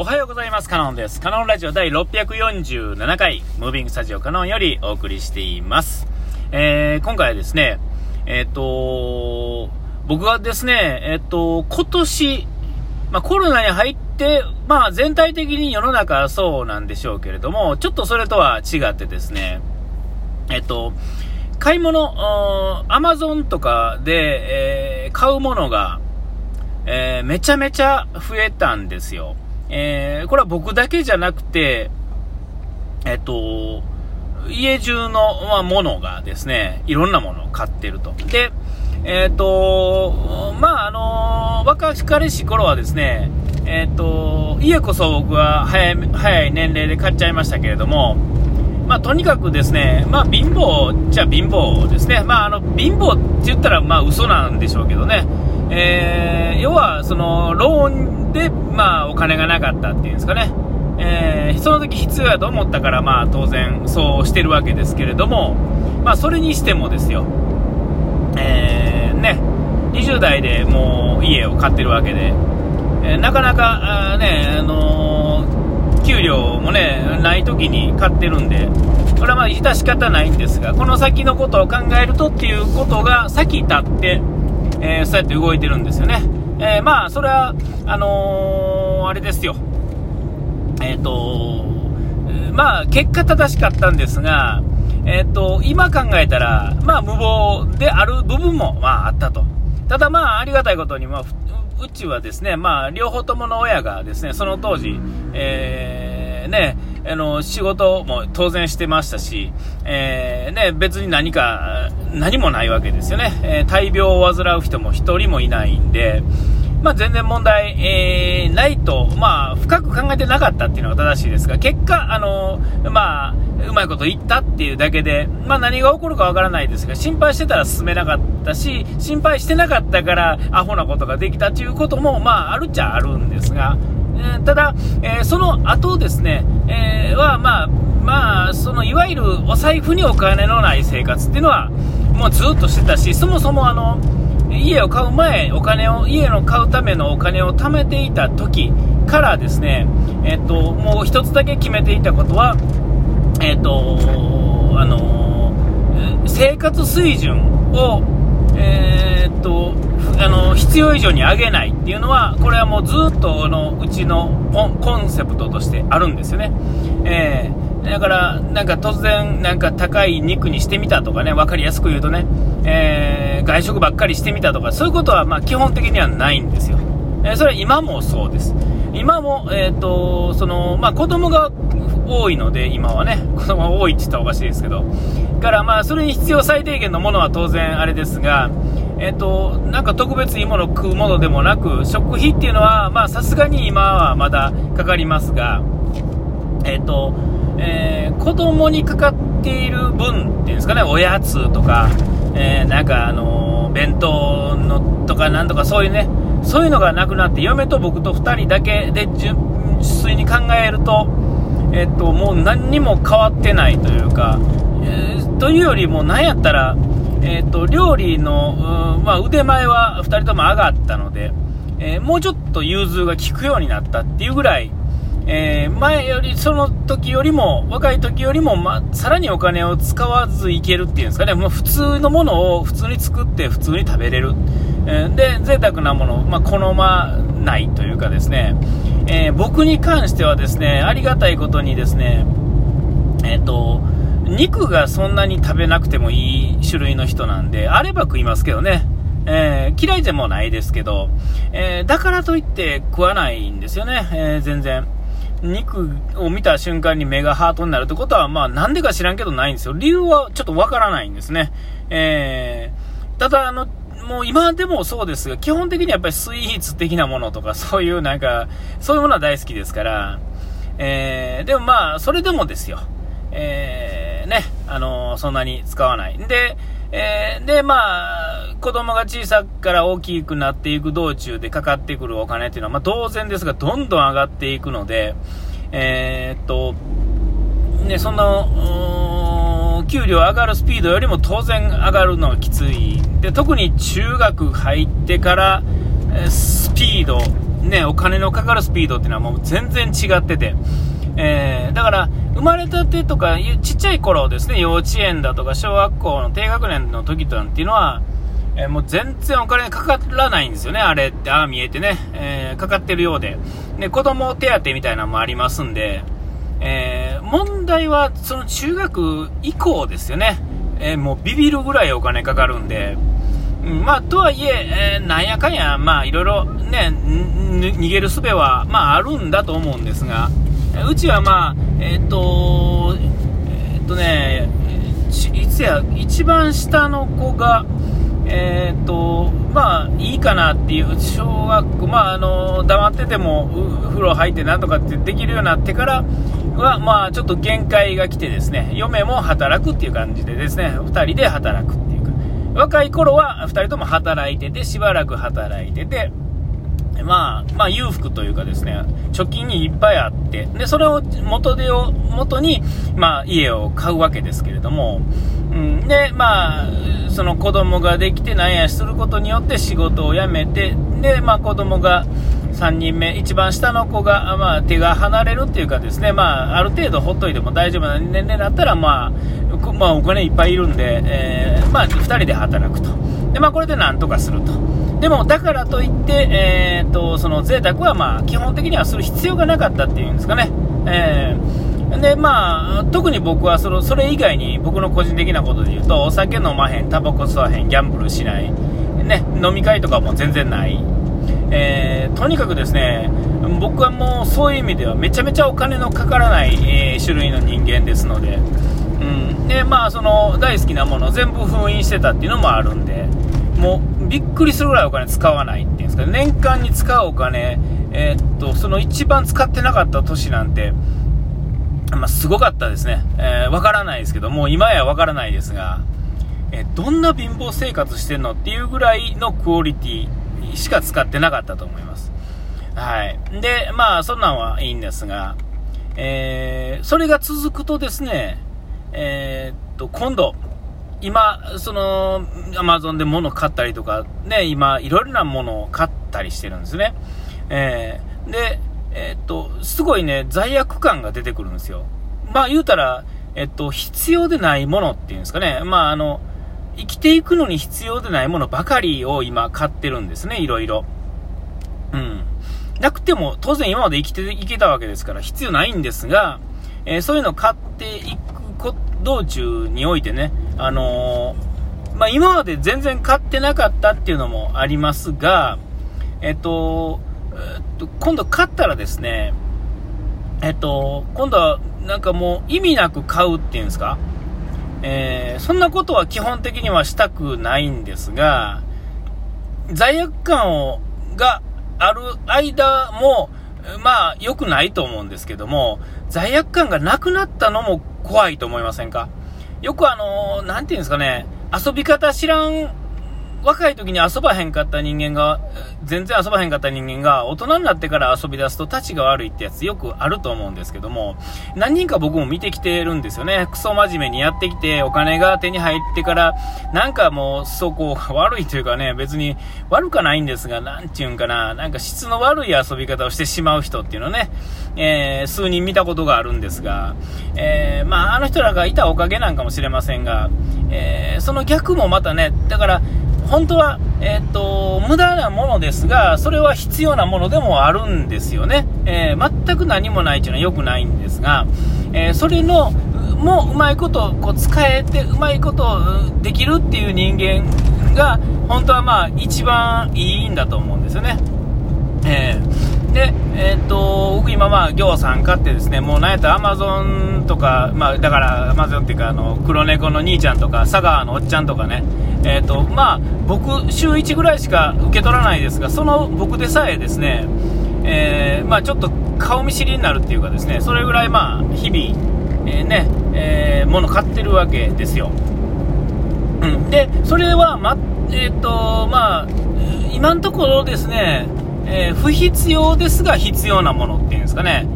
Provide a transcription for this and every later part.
おはようございます。カノンです。カノンラジオ第647回、ムービングスタジオカノンよりお送りしています。えー、今回はですね、えっ、と僕はですね、えっ、と、今年、まあ、コロナに入って、まあ、全体的に世の中はそうなんでしょうけれども、ちょっとそれとは違ってですね、えっ、と、買い物、アマゾンとかで、え買うものが、えめちゃめちゃ増えたんですよ。えーこれは僕だけじゃなくて、えっと、家中の、まあ、ものがですね、いろんなものを買ってると。で、えっと、まあ、あの若かりし頃はですね、えっと、家こそ僕は早い、早い年齢で買っちゃいましたけれども、まあ、とにかくですね、まあ、貧乏じゃ貧乏ですね。まあ、あの、貧乏って言ったら、まあ、嘘なんでしょうけどね。えー要は、その、ローンで、まあ、お金がなかったっていうんですかね。えーその時必要やと思ったから、まあ、当然、そうしてるわけですけれども、まあ、それにしてもですよ。えーね、20代でもう家を買ってるわけで、えなかなか、あね、あの給料もね、ない時に買ってるんで、これはまあ致し方ないんですが、この先のことを考えるとっていうことが先立って、えーそうやって動いてるんですよね。えーまあ、それは、あのーあれですよ。えっ、と、まあ、結果正しかったんですが、えっ、と、今考えたら、まあ、無謀である部分も、まあ、あったと。ただ、まあ、ありがたいことに、まあ、うちはですね、まあ、両方ともの親がですね、その当時、えーね、あの、仕事も当然してましたし、えーね、別に何か、何もないわけですよね。えー大病を患う人も一人もいないんで、まあ、全然問題、えーないと、まあ、深く考えてなかったっていうのが正しいですが、結果、あのまあ、うまいこと言ったっていうだけで、まあ、何が起こるかわからないですが、心配してたら進めなかったし、心配してなかったから、アホなことができたということも、まあ、あるっちゃあるんですが、ただ、えその後ですね、えは、まあ、まあ、その、いわゆるお財布にお金のない生活っていうのは、もうずっとしてたし、そもそもあの、家を買う前、お金を、家の買うためのお金を貯めていた時からですね、えっと、もう一つだけ決めていたことは、えっと、あの、生活水準を、えーっと、あの、必要以上に上げないっていうのは、これはもうずっと、あの、うちのコンコンセプトとしてあるんですよね。えーだから、なんか突然、なんか高い肉にしてみたとかね、わかりやすく言うとね、えー外食ばっかりしてみたとか、そういうことはま基本的にはないんですよ。えーそれは今もそうです。今も、えっ、と、その、まあ子供が多いので、今はね、子供が多いって言ったらおかしいですけど、からまあそれに必要最低限のものは当然あれですが、えっ、と、なんか特別いいものを食うものでもなく、食費っていうのは、まさすがに今はまだかかりますが、えっ、と、えー子供にかかっている分っていうんですかね、おやつとか、えーなんかあのー弁当のとかなんとかそういうね、そういうのがなくなって、嫁と僕と2人だけで純粋に考えると、えっ、と、もう何にも変わってないというか、えーというよりも、なんやったら、えっ、と、料理の、まあ、腕前は2人とも上がったので、えもうちょっと融通が利くようになったっていうぐらい、えー前より、その時よりも、若い時よりも、ま、さらにお金を使わずいけるっていうんですかね、もう普通のものを普通に作って普通に食べれる。えーで、贅沢なものを、まあ、好まないというかですね、えー僕に関してはですね、ありがたいことにですね、えっ、と、肉がそんなに食べなくてもいい種類の人なんで、あれば食いますけどね。えー嫌いでもないですけど、えーだからといって食わないんですよね、えー全然。肉を見た瞬間に目がハートになるってことは、まあなんでか知らんけどないんですよ。理由はちょっとわからないんですね。えーただ、あの、もう今でもそうですが、基本的にやっぱりスイーツ的なものとか、そういうなんか、そういうものは大好きですから、えーでもまあ、それでもですよ。えーね、あのそんなに使わない。で、えーで、まあ、子供が小さくから大きくなっていく道中でかかってくるお金っていうのは、まあ当然ですが、どんどん上がっていくので、えーっと、ね、その、給料上がるスピードよりも当然上がるのがきつい。で、特に中学入ってから、えスピードね、お金のかかるスピードっていうのはもう全然違ってて、えー、だから、生まれたてとか、ちっちゃい頃ですね、幼稚園だとか小学校の低学年の時とっていうのは、えー、もう全然お金かからないんですよね、あれって、ああ見えてね、えー、かかってるようで。で、子供手当みたいなのもありますんで、えー、問題はその中学以降ですよね。えもうビビるぐらいお金かかるんで、うん、まあ、とはいええー、なんやかんや、まあ、いろいろね、逃げる術は、まあ、あるんだと思うんですが、うちはまあ、えっ、と、えっ、とね、いつや、一番下の子が、えっ、と、まあ、いいかなっていう、小学校、まあ、あの、黙ってても、風呂入ってなんとかってできるようになってからは、まあ、ちょっと限界が来てですね、嫁も働くっていう感じでですね、2人で働くっていうか、若い頃は2人とも働いてて、しばらく働いてて、まあ、まあ、裕福というかですね、貯金にいっぱいあって、で、それを元手を、元に、まあ、家を買うわけですけれども、で、まあ、その子供ができてなんやすることによって仕事を辞めて、で、まあ、子供が3人目、一番下の子が、まあ、手が離れるっていうかですね、まあ、ある程度ほっといても大丈夫な年齢だったら、まあ、まあ、お金いっぱいいるんで、えー、まあ、2人で働くと。で、まあ、これでなんとかすると。でも、だからといって、えー、っと、その贅沢はまあ、基本的にはする必要がなかったっていうんですかね。えー、で、まあ、特に僕はその、それ以外に僕の個人的なことで言うと、お酒飲まへん、タバコ吸わへん、ギャンブルしない、ね、飲み会とかも全然ない。えー、とにかくですね、僕はもうそういう意味ではめちゃめちゃお金のかからない、えー、種類の人間ですので、うん。で、まあ、その、大好きなもの全部封印してたっていうのもあるんで、もうびっくりするぐらいお金使わないっていうんですか年間に使うお金、えー、っとその一番使ってなかった年なんて、まあ、すごかったですね、えー、わからないですけどもう今やわからないですが、えー、どんな貧乏生活してんのっていうぐらいのクオリティしか使ってなかったと思います。はい。でまあそんなんはいいんですが、えー、それが続くとですねえー、っと今度今、その、アマゾンで物買ったりとか、ね、今、いろいろなものを買ったりしてるんですね。えー、で、えー、っと、すごいね、罪悪感が出てくるんですよ。まあ、言うたら、えっと、必要でないものっていうんですかね。まあ、あの、生きていくのに必要でないものばかりを今買ってるんですね、いろいろ。うん。なくても、当然今まで生きていけたわけですから、必要ないんですが、えー、そういうのを買っていく道中においてね、あのー、まあ、今まで全然買ってなかったっていうのもありますが、えっと、えっと、今度買ったらですね、えっと、今度はなんかもう意味なく買うっていうんですか、えー、そんなことは基本的にはしたくないんですが、罪悪感をがある間も、まあ、良くないと思うんですけども、罪悪感がなくなったのも怖いと思いませんか？よくあのー、なんていうんですかね、遊び方知らん、若い時に遊ばへんかった人間が、全然遊ばへんかった人間が、大人になってから遊び出すと立ちが悪いってやつよくあると思うんですけども、何人か僕も見てきてるんですよね。クソ真面目にやってきて、お金が手に入ってから、なんかもう、そこ悪いというかね、別に悪かないんですが、なんていうんかな、なんか質の悪い遊び方をしてしまう人っていうのね、えー、数人見たことがあるんですが、えー、まあ、あの人らがいたおかげなんかもしれませんが、えー、その逆もまたね、だから、本当は、えっ、と、無駄なものですが、それは必要なものでもあるんですよね。え全く何もないというのは良くないんですが、えそれの、もううまいことこう使えて、うまいことできるっていう人間が、本当はまあ一番いいんだと思うんですよね。えー、で、えー、っと、僕今まあ、行さん買ってですね、もうなんやったらアマゾンとか、まあ、だからアマゾンっていうか、あの、黒猫の兄ちゃんとか、佐川のおっちゃんとかね、えー、っと、まあ、僕、週1ぐらいしか受け取らないですが、その僕でさえですね、えー、まあ、ちょっと顔見知りになるっていうかですね、それぐらいまあ、日々、えー、ね、えー、物買ってるわけですよ。うん。で、それは、ま、えっと、まあ、今のところですね、えー、不必要ですが必要なものっていうんですかね、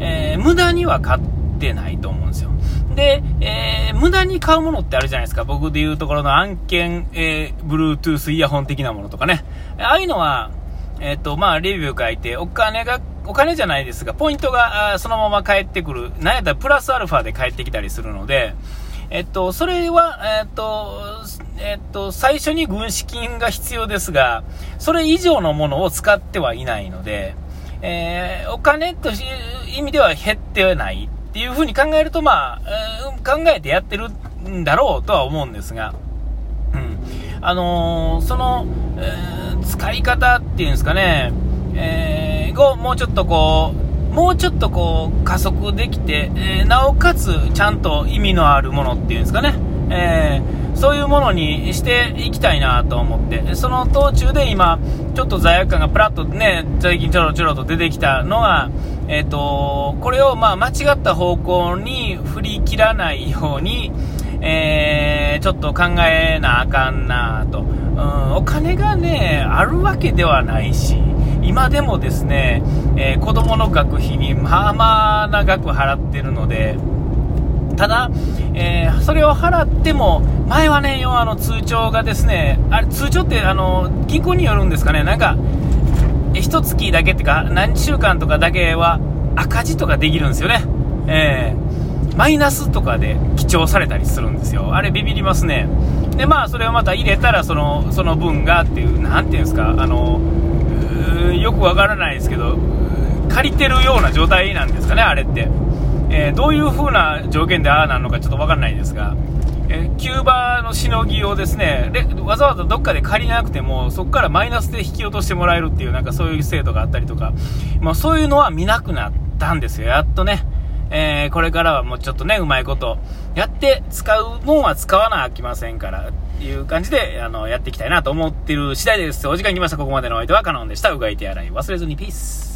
えー、無駄には買ってないと思うんですよ。で、えー、無駄に買うものってあるじゃないですか。僕で言うところの案件、えー、Bluetooth イヤホン的なものとかね。ああいうのは、えっ、と、まあ、レビュー書いて、お金が、お金じゃないですが、ポイントがそのまま返ってくる。なんやったらプラスアルファで返ってきたりするので、えっと、それは、えっと、えっと、最初に軍資金が必要ですが、それ以上のものを使ってはいないので、えー、お金という意味では減ってはないっていうふうに考えると、まあ、えー、考えてやってるんだろうとは思うんですが、うん。あのー、その、えー、使い方っていうんですかね、えー、をもうちょっとこう、もうちょっとこう加速できて、えー、なおかつちゃんと意味のあるものっていうんですかね、えー、そういうものにしていきたいなと思って、その途中で今、ちょっと罪悪感がプラッとね、最近ちょろちょろと出てきたのが、えっ、ー、と、これをまあ間違った方向に振り切らないように、えー、ちょっと考えなあかんなと、うん。お金がね、あるわけではないし、今でもですね、えー、子供の学費にまあまあな額払ってるので、ただ、えー、それを払っても、前はね、要はあの通帳がですね、あれ通帳ってあの銀行によるんですかね、なんか、一月だけってか、何週間とかだけは赤字とかできるんですよね。えーマイナスとかで記帳されたりするんですよ。あれビビりますね。で、まあ、それをまた入れたら、その、その分がっていう、なんていうんですか、あの、よくわからないですけど、借りてるような状態なんですかね、あれって。えー、どういう風な条件でああなのかちょっとわからないですが、えー、キューバのしのぎをですねで、わざわざどっかで借りなくても、そこからマイナスで引き落としてもらえるっていう、なんかそういう制度があったりとか、まあ、そういうのは見なくなったんですよ、やっとね。えー、これからはもうちょっとね、うまいことやって使うもんは使わなあきませんから、いう感じで、あの、やっていきたいなと思ってる次第です。お時間来ました。ここまでのお相手はカノンでした。うがい手洗い忘れずにピース。